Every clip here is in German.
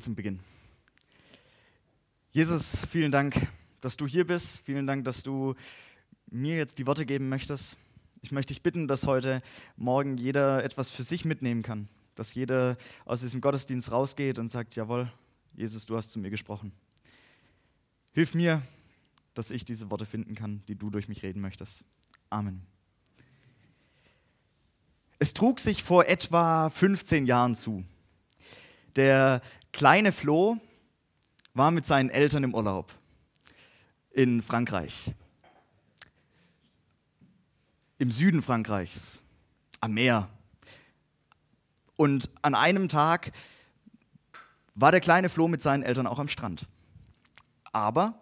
Gebet zum Beginn. Jesus, vielen Dank, dass du hier bist. Vielen Dank, dass du mir jetzt die Worte geben möchtest. Ich möchte dich bitten, dass heute Morgen jeder etwas für sich mitnehmen kann. Dass jeder aus diesem Gottesdienst rausgeht und sagt, jawohl, Jesus, du hast zu mir gesprochen. Hilf mir, dass ich diese Worte finden kann, die du durch mich reden möchtest. Amen. Es trug sich vor etwa 15 Jahren zu. Der kleine Flo war mit seinen Eltern im Urlaub in Frankreich. Im Süden Frankreichs, am Meer. Und an einem Tag war der kleine Flo mit seinen Eltern auch am Strand. Aber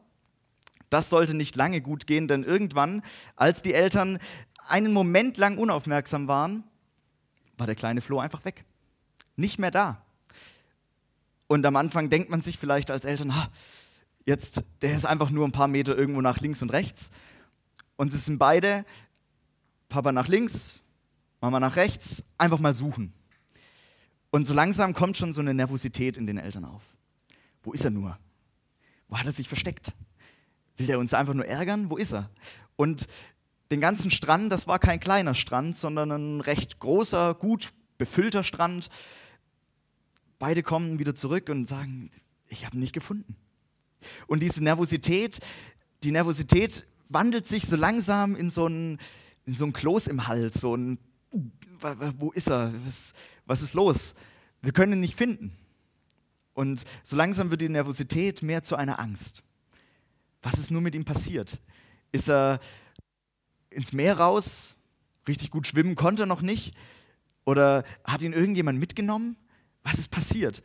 das sollte nicht lange gut gehen, denn irgendwann, als die Eltern einen Moment lang unaufmerksam waren, war der kleine Flo einfach weg. Nicht mehr da. Und am Anfang denkt man sich vielleicht als Eltern, ha, jetzt, der ist einfach nur ein paar Meter irgendwo nach links und rechts. Und sie sind beide, Papa nach links, Mama nach rechts, einfach mal suchen. Und so langsam kommt schon so eine Nervosität in den Eltern auf. Wo ist er nur? Wo hat er sich versteckt? Will der uns einfach nur ärgern? Wo ist er? Und den ganzen Strand, das war kein kleiner Strand, sondern ein recht großer, gut befüllter Strand. Beide kommen wieder zurück und sagen, ich habe ihn nicht gefunden. Und diese Nervosität, die Nervosität wandelt sich so langsam in so ein, in so ein Kloß im Hals, so ein, wo ist er? Was, was ist los? Wir können ihn nicht finden. Und so langsam wird die Nervosität mehr zu einer Angst. Was ist nur mit ihm passiert? Ist er ins Meer raus, richtig gut schwimmen konnte er noch nicht? Oder hat ihn irgendjemand mitgenommen? Was ist passiert?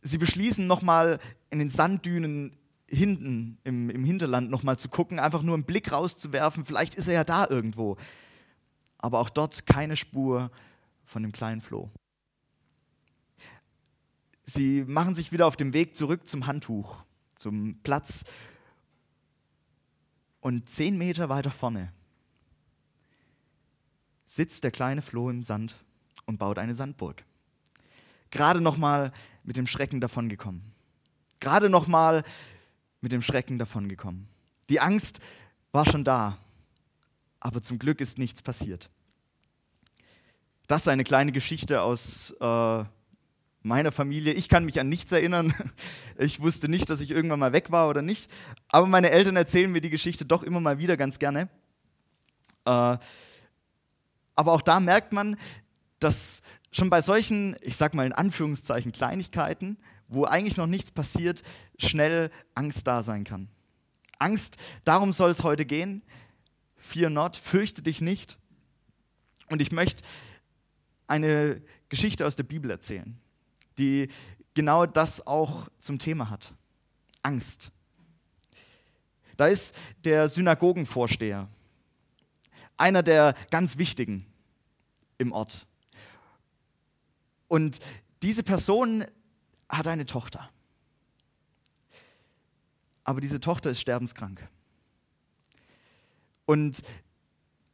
Sie beschließen nochmal in den Sanddünen hinten im, im Hinterland nochmal zu gucken, einfach nur einen Blick rauszuwerfen, vielleicht ist er ja da irgendwo. Aber auch dort keine Spur von dem kleinen Floh. Sie machen sich wieder auf dem Weg zurück zum Handtuch, zum Platz. Und zehn Meter weiter vorne sitzt der kleine Floh im Sand und baut eine Sandburg gerade noch mal mit dem Schrecken davongekommen. Gerade noch mal mit dem Schrecken davongekommen. Die Angst war schon da, aber zum Glück ist nichts passiert. Das ist eine kleine Geschichte aus äh, meiner Familie. Ich kann mich an nichts erinnern. Ich wusste nicht, dass ich irgendwann mal weg war oder nicht. Aber meine Eltern erzählen mir die Geschichte doch immer mal wieder ganz gerne. Äh, aber auch da merkt man, dass schon bei solchen, ich sag mal in Anführungszeichen, Kleinigkeiten, wo eigentlich noch nichts passiert, schnell Angst da sein kann. Angst, darum soll es heute gehen. Fear not, fürchte dich nicht. Und ich möchte eine Geschichte aus der Bibel erzählen, die genau das auch zum Thema hat. Angst. Da ist der Synagogenvorsteher, einer der ganz wichtigen im Ort. Und diese Person hat eine Tochter. Aber diese Tochter ist sterbenskrank. Und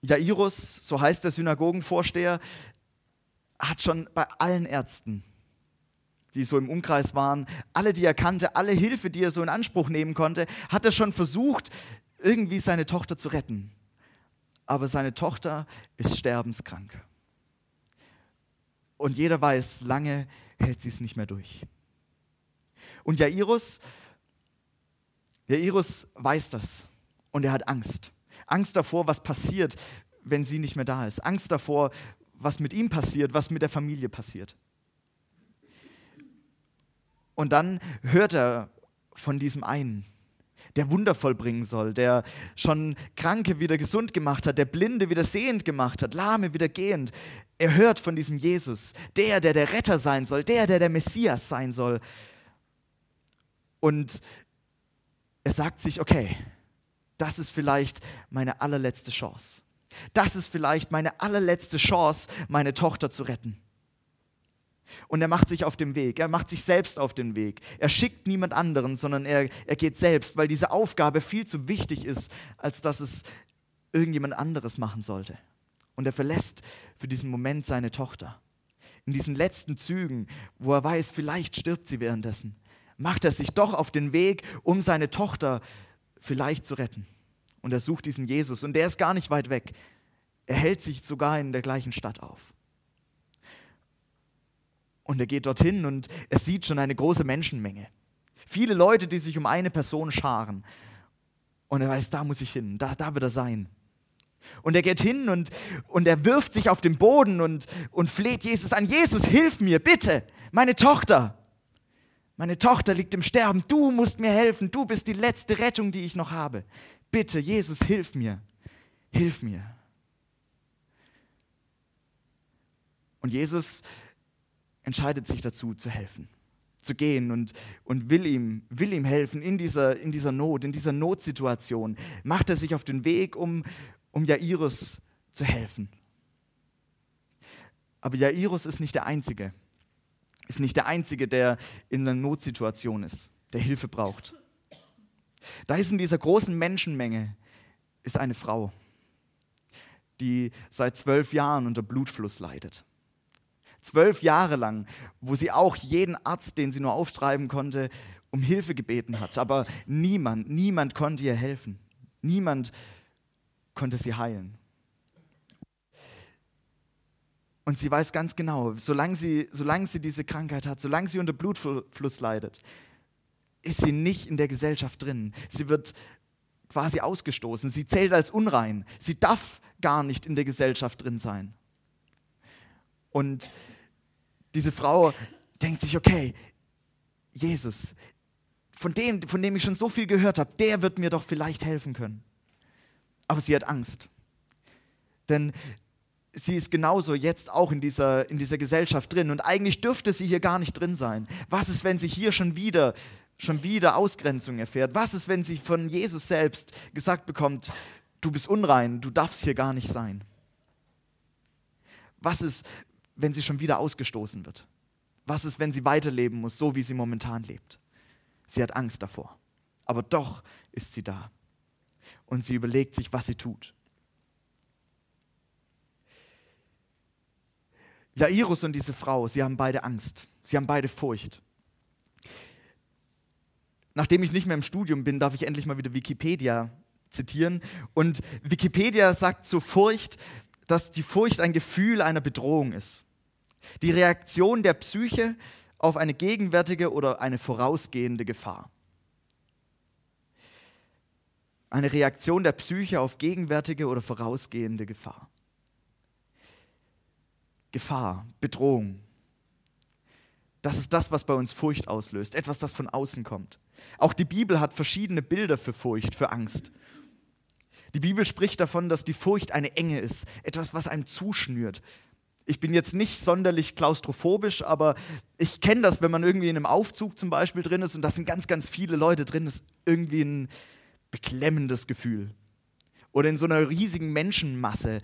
Jairus, so heißt der Synagogenvorsteher, hat schon bei allen Ärzten, die so im Umkreis waren, alle, die er kannte, alle Hilfe, die er so in Anspruch nehmen konnte, hat er schon versucht, irgendwie seine Tochter zu retten. Aber seine Tochter ist sterbenskrank. Und jeder weiß, lange hält sie es nicht mehr durch. Und Jairus, Jairus weiß das und er hat Angst. Angst davor, was passiert, wenn sie nicht mehr da ist. Angst davor, was mit ihm passiert, was mit der Familie passiert. Und dann hört er von diesem einen, der Wunder vollbringen soll, der schon Kranke wieder gesund gemacht hat, der Blinde wieder sehend gemacht hat, Lahme wieder gehend. Er hört von diesem Jesus, der, der der Retter sein soll, der, der der Messias sein soll. Und er sagt sich, okay, das ist vielleicht meine allerletzte Chance. Das ist vielleicht meine allerletzte Chance, meine Tochter zu retten. Und er macht sich auf den Weg, er macht sich selbst auf den Weg. Er schickt niemand anderen, sondern er, er geht selbst, weil diese Aufgabe viel zu wichtig ist, als dass es irgendjemand anderes machen sollte. Und er verlässt für diesen Moment seine Tochter. in diesen letzten Zügen, wo er weiß, vielleicht stirbt sie währenddessen, macht er sich doch auf den Weg, um seine Tochter vielleicht zu retten. Und er sucht diesen Jesus und der ist gar nicht weit weg. Er hält sich sogar in der gleichen Stadt auf. Und er geht dorthin und er sieht schon eine große Menschenmenge. Viele Leute, die sich um eine Person scharen. Und er weiß, da muss ich hin, da, da wird er sein. Und er geht hin und, und er wirft sich auf den Boden und, und fleht Jesus an. Jesus, hilf mir, bitte, meine Tochter. Meine Tochter liegt im Sterben. Du musst mir helfen. Du bist die letzte Rettung, die ich noch habe. Bitte, Jesus, hilf mir. Hilf mir. Und Jesus entscheidet sich dazu, zu helfen, zu gehen und, und will, ihm, will ihm helfen in dieser, in dieser Not, in dieser Notsituation. Macht er sich auf den Weg, um, um Jairus zu helfen. Aber Jairus ist nicht der Einzige, ist nicht der Einzige, der in einer Notsituation ist, der Hilfe braucht. Da ist in dieser großen Menschenmenge ist eine Frau, die seit zwölf Jahren unter Blutfluss leidet zwölf Jahre lang, wo sie auch jeden Arzt, den sie nur auftreiben konnte, um Hilfe gebeten hat. Aber niemand, niemand konnte ihr helfen. Niemand konnte sie heilen. Und sie weiß ganz genau, solange sie, solange sie diese Krankheit hat, solange sie unter Blutfluss leidet, ist sie nicht in der Gesellschaft drin. Sie wird quasi ausgestoßen. Sie zählt als unrein. Sie darf gar nicht in der Gesellschaft drin sein. Und diese Frau denkt sich, okay, Jesus, von dem, von dem ich schon so viel gehört habe, der wird mir doch vielleicht helfen können. Aber sie hat Angst. Denn sie ist genauso jetzt auch in dieser, in dieser Gesellschaft drin und eigentlich dürfte sie hier gar nicht drin sein. Was ist, wenn sie hier schon wieder, schon wieder Ausgrenzung erfährt? Was ist, wenn sie von Jesus selbst gesagt bekommt, du bist unrein, du darfst hier gar nicht sein? Was ist, wenn sie schon wieder ausgestoßen wird? Was ist, wenn sie weiterleben muss, so wie sie momentan lebt? Sie hat Angst davor. Aber doch ist sie da. Und sie überlegt sich, was sie tut. Jairus und diese Frau, sie haben beide Angst. Sie haben beide Furcht. Nachdem ich nicht mehr im Studium bin, darf ich endlich mal wieder Wikipedia zitieren. Und Wikipedia sagt zur Furcht, dass die Furcht ein Gefühl einer Bedrohung ist. Die Reaktion der Psyche auf eine gegenwärtige oder eine vorausgehende Gefahr. Eine Reaktion der Psyche auf gegenwärtige oder vorausgehende Gefahr. Gefahr, Bedrohung. Das ist das, was bei uns Furcht auslöst, etwas, das von außen kommt. Auch die Bibel hat verschiedene Bilder für Furcht, für Angst. Die Bibel spricht davon, dass die Furcht eine Enge ist, etwas, was einem zuschnürt, ich bin jetzt nicht sonderlich klaustrophobisch, aber ich kenne das, wenn man irgendwie in einem Aufzug zum Beispiel drin ist und da sind ganz, ganz viele Leute drin, ist irgendwie ein beklemmendes Gefühl. Oder in so einer riesigen Menschenmasse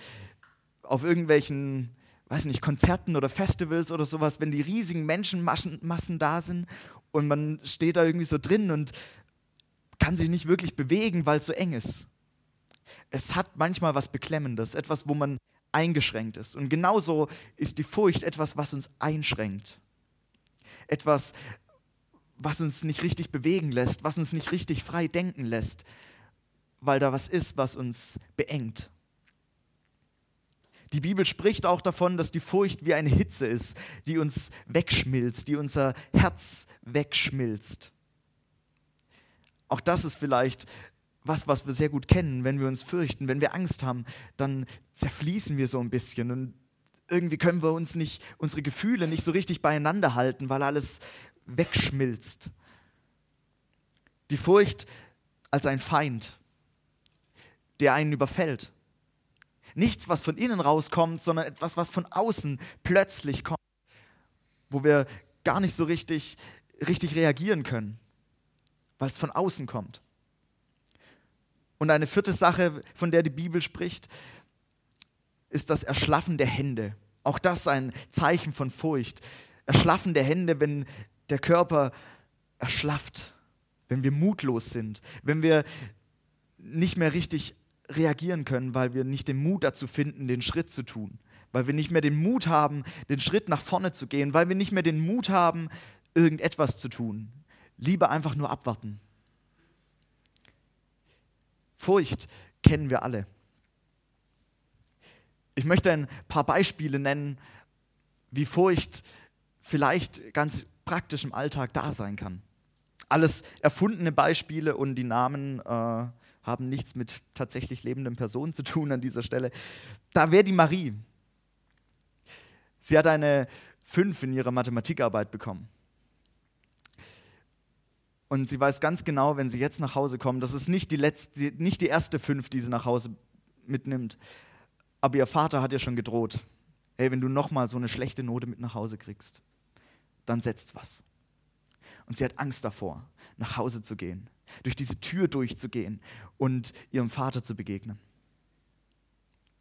auf irgendwelchen, weiß nicht, Konzerten oder Festivals oder sowas, wenn die riesigen Menschenmassen da sind und man steht da irgendwie so drin und kann sich nicht wirklich bewegen, weil es so eng ist. Es hat manchmal was Beklemmendes, etwas, wo man eingeschränkt ist. Und genauso ist die Furcht etwas, was uns einschränkt. Etwas, was uns nicht richtig bewegen lässt, was uns nicht richtig frei denken lässt, weil da was ist, was uns beengt. Die Bibel spricht auch davon, dass die Furcht wie eine Hitze ist, die uns wegschmilzt, die unser Herz wegschmilzt. Auch das ist vielleicht was, was wir sehr gut kennen, wenn wir uns fürchten, wenn wir Angst haben, dann zerfließen wir so ein bisschen und irgendwie können wir uns nicht, unsere Gefühle nicht so richtig beieinander halten, weil alles wegschmilzt. Die Furcht als ein Feind, der einen überfällt. Nichts, was von innen rauskommt, sondern etwas, was von außen plötzlich kommt, wo wir gar nicht so richtig, richtig reagieren können, weil es von außen kommt. Und eine vierte Sache, von der die Bibel spricht, ist das Erschlaffen der Hände. Auch das ein Zeichen von Furcht. Erschlaffen der Hände, wenn der Körper erschlafft, wenn wir mutlos sind, wenn wir nicht mehr richtig reagieren können, weil wir nicht den Mut dazu finden, den Schritt zu tun, weil wir nicht mehr den Mut haben, den Schritt nach vorne zu gehen, weil wir nicht mehr den Mut haben, irgendetwas zu tun. Lieber einfach nur abwarten. Furcht kennen wir alle. Ich möchte ein paar Beispiele nennen, wie Furcht vielleicht ganz praktisch im Alltag da sein kann. Alles erfundene Beispiele und die Namen äh, haben nichts mit tatsächlich lebenden Personen zu tun an dieser Stelle. Da wäre die Marie. Sie hat eine 5 in ihrer Mathematikarbeit bekommen. Und sie weiß ganz genau, wenn sie jetzt nach Hause kommt, das ist nicht die, letzte, nicht die erste 5, die sie nach Hause mitnimmt. Aber ihr Vater hat ihr schon gedroht, hey, wenn du nochmal so eine schlechte Note mit nach Hause kriegst, dann setzt was. Und sie hat Angst davor, nach Hause zu gehen, durch diese Tür durchzugehen und ihrem Vater zu begegnen.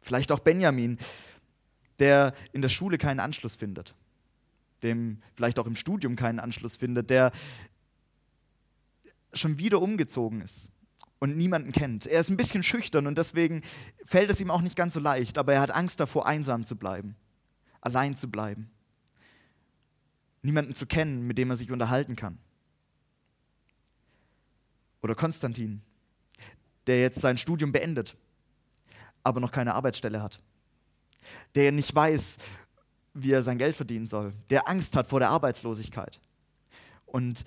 Vielleicht auch Benjamin, der in der Schule keinen Anschluss findet, dem vielleicht auch im Studium keinen Anschluss findet, der schon wieder umgezogen ist und niemanden kennt. Er ist ein bisschen schüchtern und deswegen fällt es ihm auch nicht ganz so leicht, aber er hat Angst davor, einsam zu bleiben, allein zu bleiben, niemanden zu kennen, mit dem er sich unterhalten kann. Oder Konstantin, der jetzt sein Studium beendet, aber noch keine Arbeitsstelle hat der nicht weiß, wie er sein Geld verdienen soll, der Angst hat vor der Arbeitslosigkeit und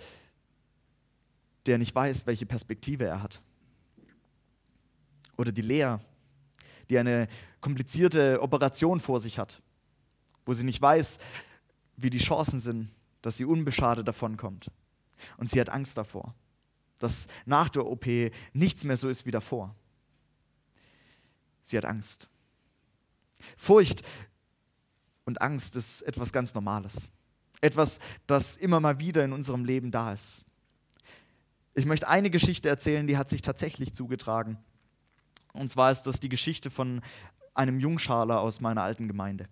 der nicht weiß, welche Perspektive er hat. Oder die Lea, die eine komplizierte Operation vor sich hat, wo sie nicht weiß, wie die Chancen sind, dass sie unbeschadet davonkommt. Und sie hat Angst davor, dass nach der OP nichts mehr so ist wie davor. Sie hat Angst. Furcht und Angst ist etwas ganz Normales. Etwas, das immer mal wieder in unserem Leben da ist. Ich möchte eine Geschichte erzählen, die hat sich tatsächlich zugetragen. Und zwar ist das die Geschichte von einem Jungschaler aus meiner alten Gemeinde.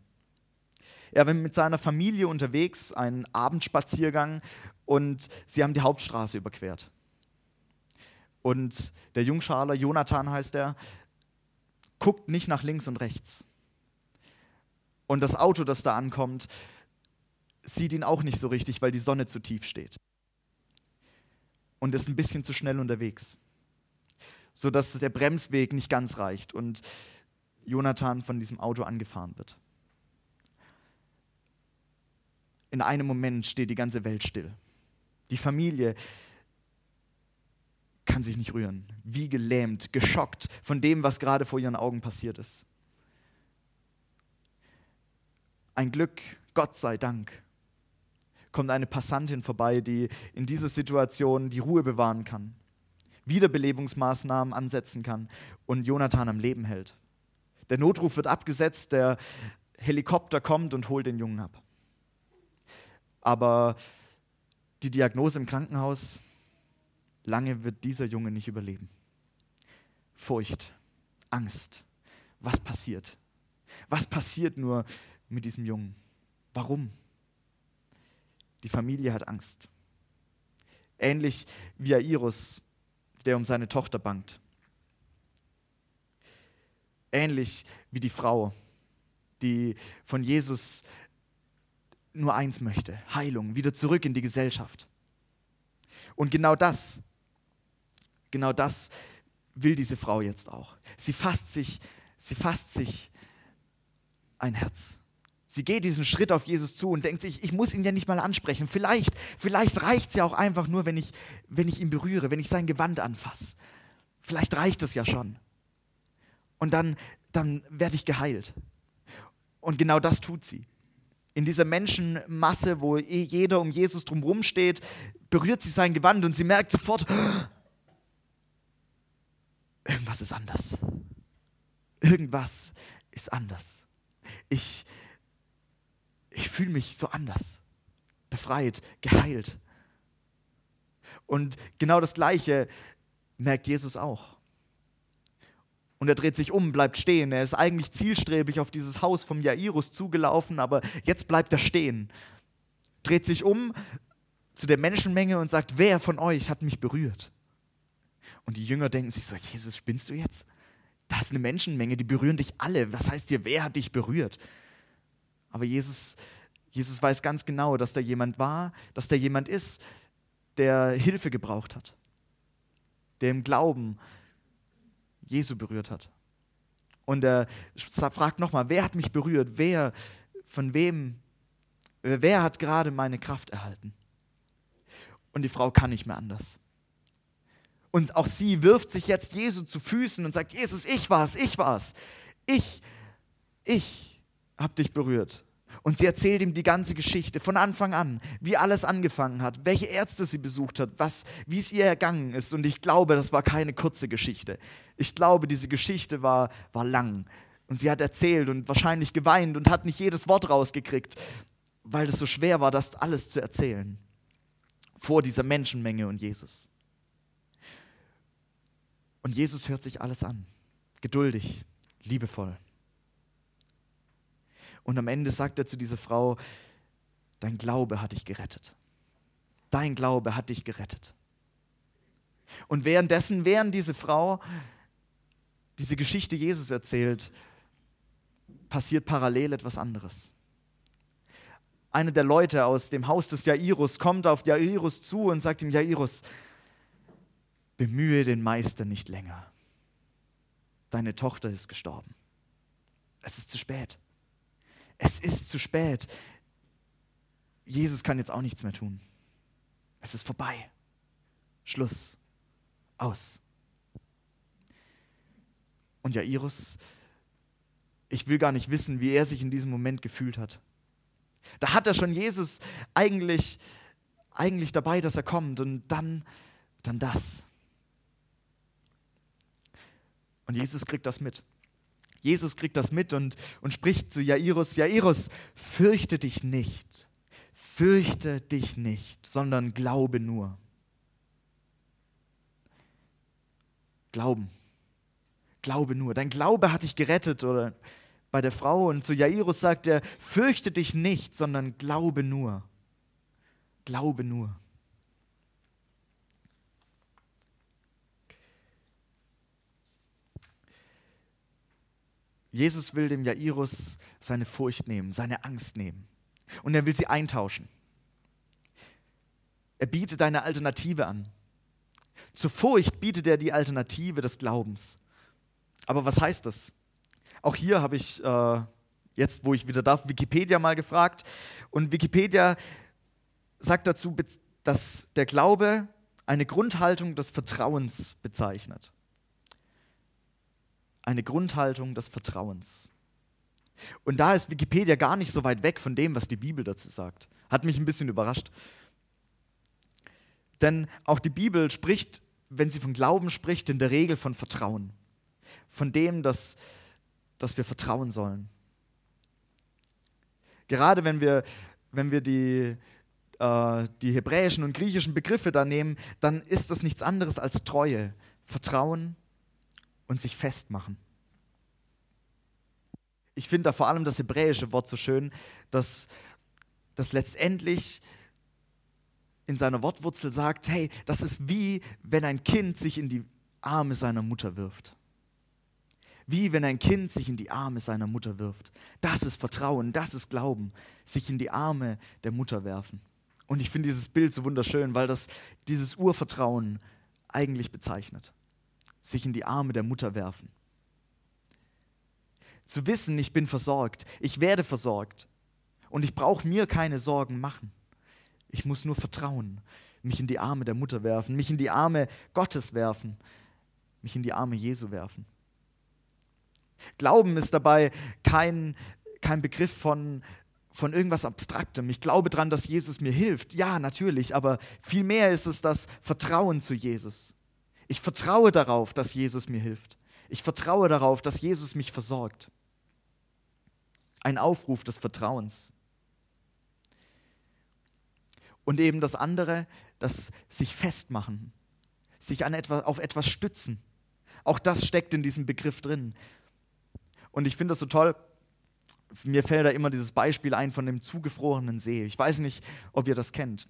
Er war mit seiner Familie unterwegs, einen Abendspaziergang und sie haben die Hauptstraße überquert. Und der Jungschaler, Jonathan heißt er, guckt nicht nach links und rechts. Und das Auto, das da ankommt, sieht ihn auch nicht so richtig, weil die Sonne zu tief steht. Und ist ein bisschen zu schnell unterwegs, sodass der Bremsweg nicht ganz reicht und Jonathan von diesem Auto angefahren wird. In einem Moment steht die ganze Welt still. Die Familie kann sich nicht rühren, wie gelähmt, geschockt von dem, was gerade vor ihren Augen passiert ist. Ein Glück, Gott sei Dank, kommt eine Passantin vorbei, die in dieser Situation die Ruhe bewahren kann, Wiederbelebungsmaßnahmen ansetzen kann und Jonathan am Leben hält. Der Notruf wird abgesetzt, der Helikopter kommt und holt den Jungen ab. Aber die Diagnose im Krankenhaus, lange wird dieser Junge nicht überleben. Furcht, Angst. Was passiert? Was passiert nur, mit diesem Jungen. Warum? Die Familie hat Angst. Ähnlich wie Jairus, der um seine Tochter bangt. Ähnlich wie die Frau, die von Jesus nur eins möchte, Heilung, wieder zurück in die Gesellschaft. Und genau das, genau das will diese Frau jetzt auch. Sie fasst sich, sie fasst sich ein Herz. Sie geht diesen Schritt auf Jesus zu und denkt sich, ich muss ihn ja nicht mal ansprechen. Vielleicht, vielleicht reicht es ja auch einfach nur, wenn ich, wenn ich ihn berühre, wenn ich sein Gewand anfasse. Vielleicht reicht es ja schon. Und dann, dann werde ich geheilt. Und genau das tut sie. In dieser Menschenmasse, wo eh jeder um Jesus drumherum steht, berührt sie sein Gewand und sie merkt sofort, irgendwas ist anders. Irgendwas ist anders. Ich, ich fühle mich so anders, befreit, geheilt. Und genau das Gleiche merkt Jesus auch. Und er dreht sich um, bleibt stehen. Er ist eigentlich zielstrebig auf dieses Haus vom Jairus zugelaufen, aber jetzt bleibt er stehen. Dreht sich um zu der Menschenmenge und sagt, wer von euch hat mich berührt? Und die Jünger denken sich so, Jesus, spinnst du jetzt? Da ist eine Menschenmenge, die berühren dich alle. Was heißt dir, wer hat dich berührt? Aber Jesus, Jesus weiß ganz genau, dass da jemand war, dass da jemand ist, der Hilfe gebraucht hat, der im Glauben Jesu berührt hat. Und er fragt nochmal, wer hat mich berührt? Wer, von wem, wer hat gerade meine Kraft erhalten? Und die Frau kann nicht mehr anders. Und auch sie wirft sich jetzt Jesu zu Füßen und sagt, Jesus, ich war's, ich war's. Ich, ich hab dich berührt. Und sie erzählt ihm die ganze Geschichte von Anfang an, wie alles angefangen hat, welche Ärzte sie besucht hat, was, wie es ihr ergangen ist. Und ich glaube, das war keine kurze Geschichte. Ich glaube, diese Geschichte war, war lang. Und sie hat erzählt und wahrscheinlich geweint und hat nicht jedes Wort rausgekriegt, weil es so schwer war, das alles zu erzählen. Vor dieser Menschenmenge und Jesus. Und Jesus hört sich alles an. Geduldig, liebevoll. Und am Ende sagt er zu dieser Frau, dein Glaube hat dich gerettet. Dein Glaube hat dich gerettet. Und währenddessen, während diese Frau diese Geschichte Jesus erzählt, passiert parallel etwas anderes. Einer der Leute aus dem Haus des Jairus kommt auf Jairus zu und sagt ihm, Jairus, bemühe den Meister nicht länger. Deine Tochter ist gestorben. Es ist zu spät. Es ist zu spät. Jesus kann jetzt auch nichts mehr tun. Es ist vorbei. Schluss. Aus. Und Jairus, ich will gar nicht wissen, wie er sich in diesem Moment gefühlt hat. Da hat er schon Jesus eigentlich, eigentlich dabei, dass er kommt und dann, dann das. Und Jesus kriegt das mit. Jesus kriegt das mit und, und spricht zu Jairus, Jairus, fürchte dich nicht, fürchte dich nicht, sondern glaube nur. Glauben. Glaube nur. Dein Glaube hat dich gerettet oder bei der Frau und zu Jairus sagt er, fürchte dich nicht, sondern glaube nur. Glaube nur. Jesus will dem Jairus seine Furcht nehmen, seine Angst nehmen. Und er will sie eintauschen. Er bietet eine Alternative an. Zur Furcht bietet er die Alternative des Glaubens. Aber was heißt das? Auch hier habe ich äh, jetzt, wo ich wieder darf, Wikipedia mal gefragt. Und Wikipedia sagt dazu, dass der Glaube eine Grundhaltung des Vertrauens bezeichnet eine Grundhaltung des Vertrauens. Und da ist Wikipedia gar nicht so weit weg von dem, was die Bibel dazu sagt. Hat mich ein bisschen überrascht. Denn auch die Bibel spricht, wenn sie von Glauben spricht, in der Regel von Vertrauen. Von dem, dass, dass wir vertrauen sollen. Gerade wenn wir, wenn wir die, äh, die hebräischen und griechischen Begriffe da nehmen, dann ist das nichts anderes als Treue, Vertrauen und sich festmachen. Ich finde da vor allem das hebräische Wort so schön, dass das letztendlich in seiner Wortwurzel sagt, hey, das ist wie wenn ein Kind sich in die Arme seiner Mutter wirft. Wie wenn ein Kind sich in die Arme seiner Mutter wirft. Das ist Vertrauen, das ist Glauben, sich in die Arme der Mutter werfen. Und ich finde dieses Bild so wunderschön, weil das dieses Urvertrauen eigentlich bezeichnet sich in die Arme der Mutter werfen. Zu wissen, ich bin versorgt, ich werde versorgt und ich brauche mir keine Sorgen machen. Ich muss nur vertrauen, mich in die Arme der Mutter werfen, mich in die Arme Gottes werfen, mich in die Arme Jesu werfen. Glauben ist dabei kein, kein Begriff von, von irgendwas Abstraktem. Ich glaube daran, dass Jesus mir hilft. Ja, natürlich, aber vielmehr ist es das Vertrauen zu Jesus. Ich vertraue darauf, dass Jesus mir hilft. Ich vertraue darauf, dass Jesus mich versorgt. Ein Aufruf des Vertrauens. Und eben das andere, das sich festmachen, sich an etwas, auf etwas stützen. Auch das steckt in diesem Begriff drin. Und ich finde das so toll. Mir fällt da immer dieses Beispiel ein von dem zugefrorenen See. Ich weiß nicht, ob ihr das kennt.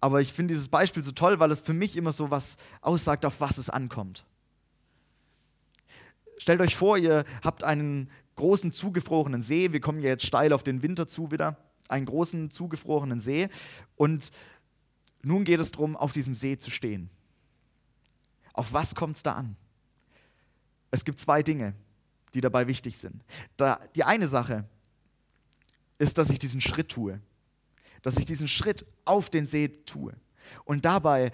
Aber ich finde dieses Beispiel so toll, weil es für mich immer so was aussagt, auf was es ankommt. stellt euch vor, ihr habt einen großen zugefrorenen See. Wir kommen ja jetzt steil auf den Winter zu wieder. Einen großen zugefrorenen See. Und nun geht es darum, auf diesem See zu stehen. Auf was kommt es da an? Es gibt zwei Dinge, die dabei wichtig sind. Da, die eine Sache ist, dass ich diesen Schritt tue. Dass ich diesen Schritt auf den See tue. Und dabei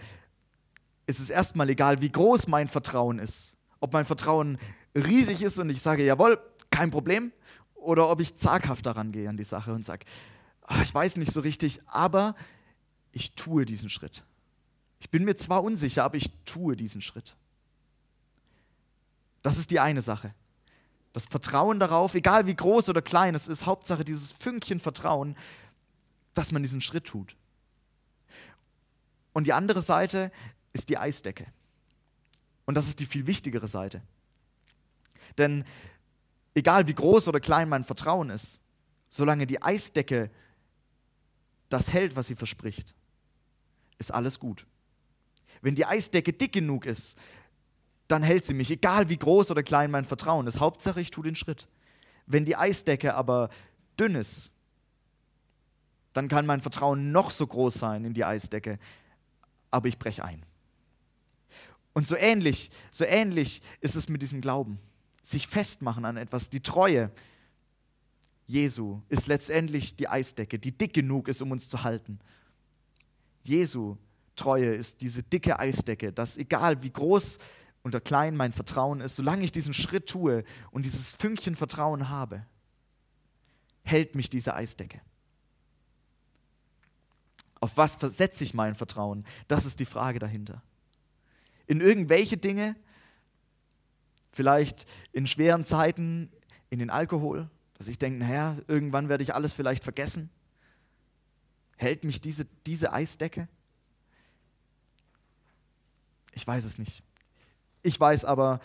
ist es erstmal egal, wie groß mein Vertrauen ist. Ob mein Vertrauen riesig ist und ich sage, jawohl, kein Problem, oder ob ich zaghaft daran gehe an die Sache und sage, ach, ich weiß nicht so richtig, aber ich tue diesen Schritt. Ich bin mir zwar unsicher, aber ich tue diesen Schritt. Das ist die eine Sache. Das Vertrauen darauf, egal wie groß oder klein es ist, Hauptsache dieses Fünkchen Vertrauen, dass man diesen Schritt tut. Und die andere Seite ist die Eisdecke. Und das ist die viel wichtigere Seite. Denn egal wie groß oder klein mein Vertrauen ist, solange die Eisdecke das hält, was sie verspricht, ist alles gut. Wenn die Eisdecke dick genug ist, dann hält sie mich, egal wie groß oder klein mein Vertrauen ist. Hauptsache, ich tue den Schritt. Wenn die Eisdecke aber dünn ist, dann kann mein Vertrauen noch so groß sein in die Eisdecke, aber ich breche ein. Und so ähnlich, so ähnlich ist es mit diesem Glauben. Sich festmachen an etwas, die Treue Jesu ist letztendlich die Eisdecke, die dick genug ist, um uns zu halten. Jesu Treue ist diese dicke Eisdecke, dass egal wie groß oder klein mein Vertrauen ist, solange ich diesen Schritt tue und dieses Fünkchen Vertrauen habe, hält mich diese Eisdecke. Auf was versetze ich mein Vertrauen? Das ist die Frage dahinter. In irgendwelche Dinge, vielleicht in schweren Zeiten, in den Alkohol, dass ich denke, naja, irgendwann werde ich alles vielleicht vergessen. Hält mich diese, diese Eisdecke? Ich weiß es nicht. Ich weiß aber,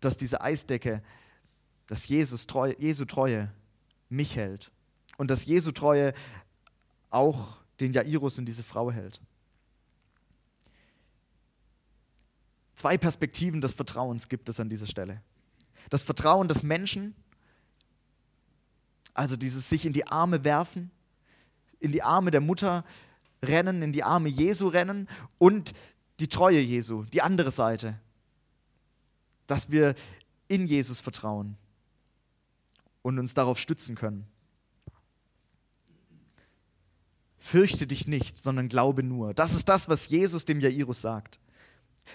dass diese Eisdecke, dass Jesus treu, Jesu Treue mich hält und dass Jesu Treue auch den Jairus und diese Frau hält. Zwei Perspektiven des Vertrauens gibt es an dieser Stelle. Das Vertrauen des Menschen, also dieses sich in die Arme werfen, in die Arme der Mutter rennen, in die Arme Jesu rennen und die Treue Jesu, die andere Seite, dass wir in Jesus vertrauen und uns darauf stützen können. Fürchte dich nicht, sondern glaube nur. Das ist das, was Jesus dem Jairus sagt.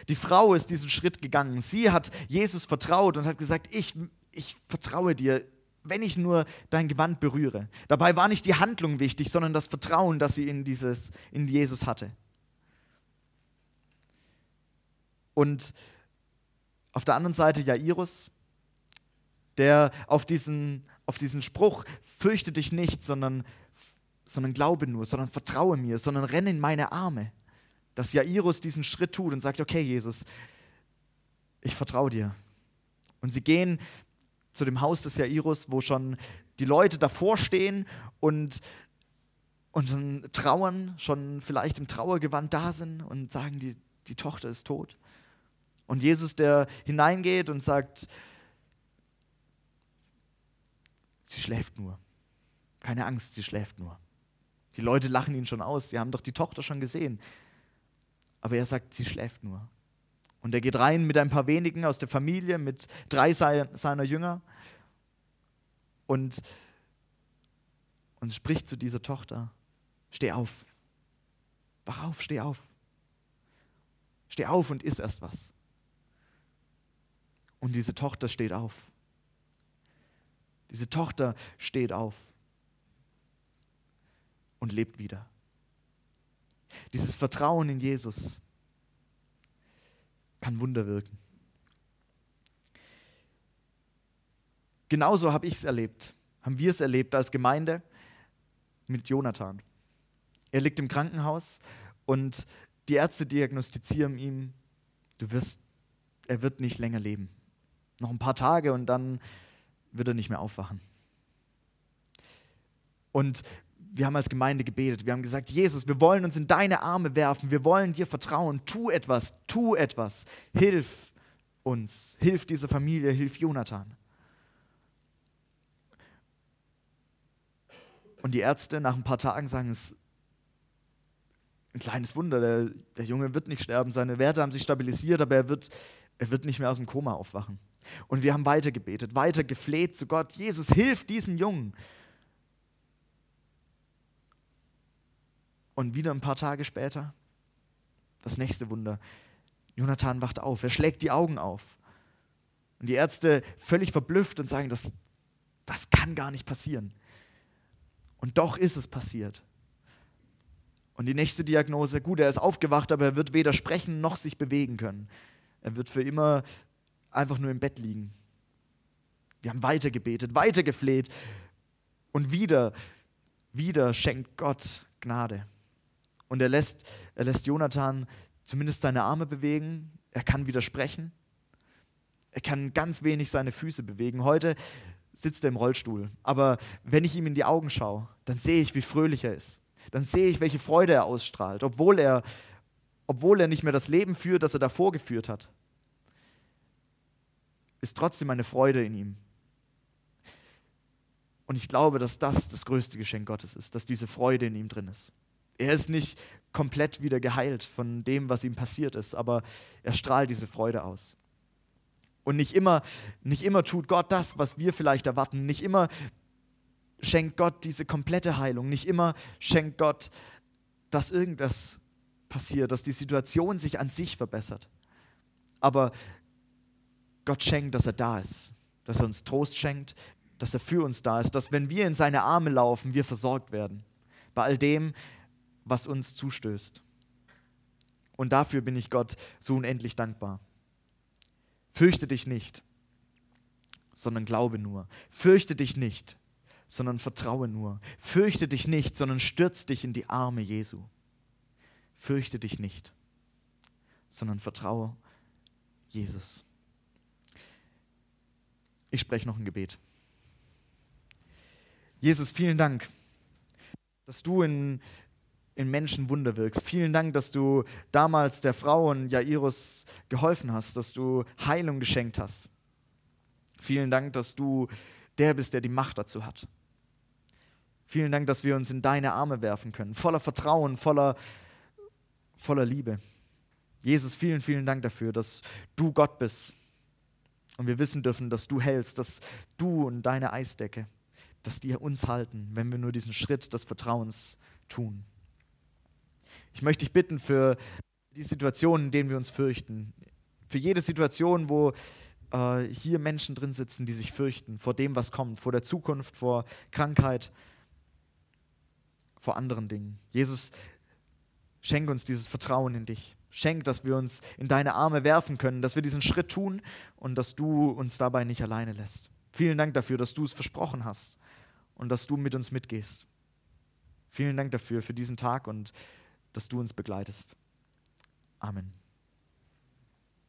Die Frau ist diesen Schritt gegangen. Sie hat Jesus vertraut und hat gesagt, ich, ich vertraue dir, wenn ich nur dein Gewand berühre. Dabei war nicht die Handlung wichtig, sondern das Vertrauen, das sie in, dieses, in Jesus hatte. Und auf der anderen Seite Jairus, der auf diesen, auf diesen Spruch, fürchte dich nicht, sondern sondern glaube nur, sondern vertraue mir, sondern renne in meine Arme. Dass Jairus diesen Schritt tut und sagt, okay Jesus, ich vertraue dir. Und sie gehen zu dem Haus des Jairus, wo schon die Leute davor stehen und, und dann trauern, schon vielleicht im Trauergewand da sind und sagen, die, die Tochter ist tot. Und Jesus, der hineingeht und sagt, sie schläft nur. Keine Angst, sie schläft nur. Die Leute lachen ihn schon aus, sie haben doch die Tochter schon gesehen. Aber er sagt, sie schläft nur. Und er geht rein mit ein paar wenigen aus der Familie, mit drei seiner Jünger und, und spricht zu dieser Tochter, steh auf, wach auf, steh auf. Steh auf und iss erst was. Und diese Tochter steht auf. Diese Tochter steht auf und lebt wieder. Dieses Vertrauen in Jesus kann Wunder wirken. Genauso habe ich es erlebt, haben wir es erlebt als Gemeinde mit Jonathan. Er liegt im Krankenhaus und die Ärzte diagnostizieren ihm, du wirst, er wird nicht länger leben. Noch ein paar Tage und dann wird er nicht mehr aufwachen. Und wir haben als Gemeinde gebetet. Wir haben gesagt, Jesus, wir wollen uns in deine Arme werfen. Wir wollen dir vertrauen. Tu etwas, tu etwas. Hilf uns, hilf dieser Familie, hilf Jonathan. Und die Ärzte nach ein paar Tagen sagen, es ist ein kleines Wunder, der, der Junge wird nicht sterben, seine Werte haben sich stabilisiert, aber er wird, er wird nicht mehr aus dem Koma aufwachen. Und wir haben weiter gebetet, weiter gefleht zu Gott, Jesus, hilf diesem Jungen. Und wieder ein paar Tage später, das nächste Wunder. Jonathan wacht auf, er schlägt die Augen auf. Und die Ärzte völlig verblüfft und sagen, das, das kann gar nicht passieren. Und doch ist es passiert. Und die nächste Diagnose, gut, er ist aufgewacht, aber er wird weder sprechen noch sich bewegen können. Er wird für immer einfach nur im Bett liegen. Wir haben weiter gebetet, weiter gefleht und wieder, wieder schenkt Gott Gnade. Und er lässt, er lässt Jonathan zumindest seine Arme bewegen, er kann wieder sprechen, er kann ganz wenig seine Füße bewegen. Heute sitzt er im Rollstuhl, aber wenn ich ihm in die Augen schaue, dann sehe ich, wie fröhlich er ist. Dann sehe ich, welche Freude er ausstrahlt, obwohl er, obwohl er nicht mehr das Leben führt, das er davor geführt hat ist trotzdem eine Freude in ihm. Und ich glaube, dass das das größte Geschenk Gottes ist, dass diese Freude in ihm drin ist. Er ist nicht komplett wieder geheilt von dem, was ihm passiert ist, aber er strahlt diese Freude aus. Und nicht immer, nicht immer tut Gott das, was wir vielleicht erwarten. Nicht immer schenkt Gott diese komplette Heilung. Nicht immer schenkt Gott, dass irgendwas passiert, dass die Situation sich an sich verbessert. Aber Gott schenkt, dass er da ist, dass er uns Trost schenkt, dass er für uns da ist, dass wenn wir in seine Arme laufen, wir versorgt werden bei all dem, was uns zustößt. Und dafür bin ich Gott so unendlich dankbar. Fürchte dich nicht, sondern glaube nur. Fürchte dich nicht, sondern vertraue nur. Fürchte dich nicht, sondern stürz dich in die Arme Jesu. Fürchte dich nicht, sondern vertraue Jesus. Ich spreche noch ein Gebet. Jesus, vielen Dank, dass du in, in Menschen Wunder wirkst. Vielen Dank, dass du damals der Frau und Jairus geholfen hast, dass du Heilung geschenkt hast. Vielen Dank, dass du der bist, der die Macht dazu hat. Vielen Dank, dass wir uns in deine Arme werfen können, voller Vertrauen, voller, voller Liebe. Jesus, vielen, vielen Dank dafür, dass du Gott bist, und wir wissen dürfen, dass du hältst, dass du und deine Eisdecke, dass die uns halten, wenn wir nur diesen Schritt des Vertrauens tun. Ich möchte dich bitten für die Situationen, in denen wir uns fürchten. Für jede Situation, wo äh, hier Menschen drin sitzen, die sich fürchten vor dem, was kommt, vor der Zukunft, vor Krankheit, vor anderen Dingen. Jesus, schenke uns dieses Vertrauen in dich. Schenk, dass wir uns in deine Arme werfen können, dass wir diesen Schritt tun und dass du uns dabei nicht alleine lässt. Vielen Dank dafür, dass du es versprochen hast und dass du mit uns mitgehst. Vielen Dank dafür, für diesen Tag und dass du uns begleitest. Amen.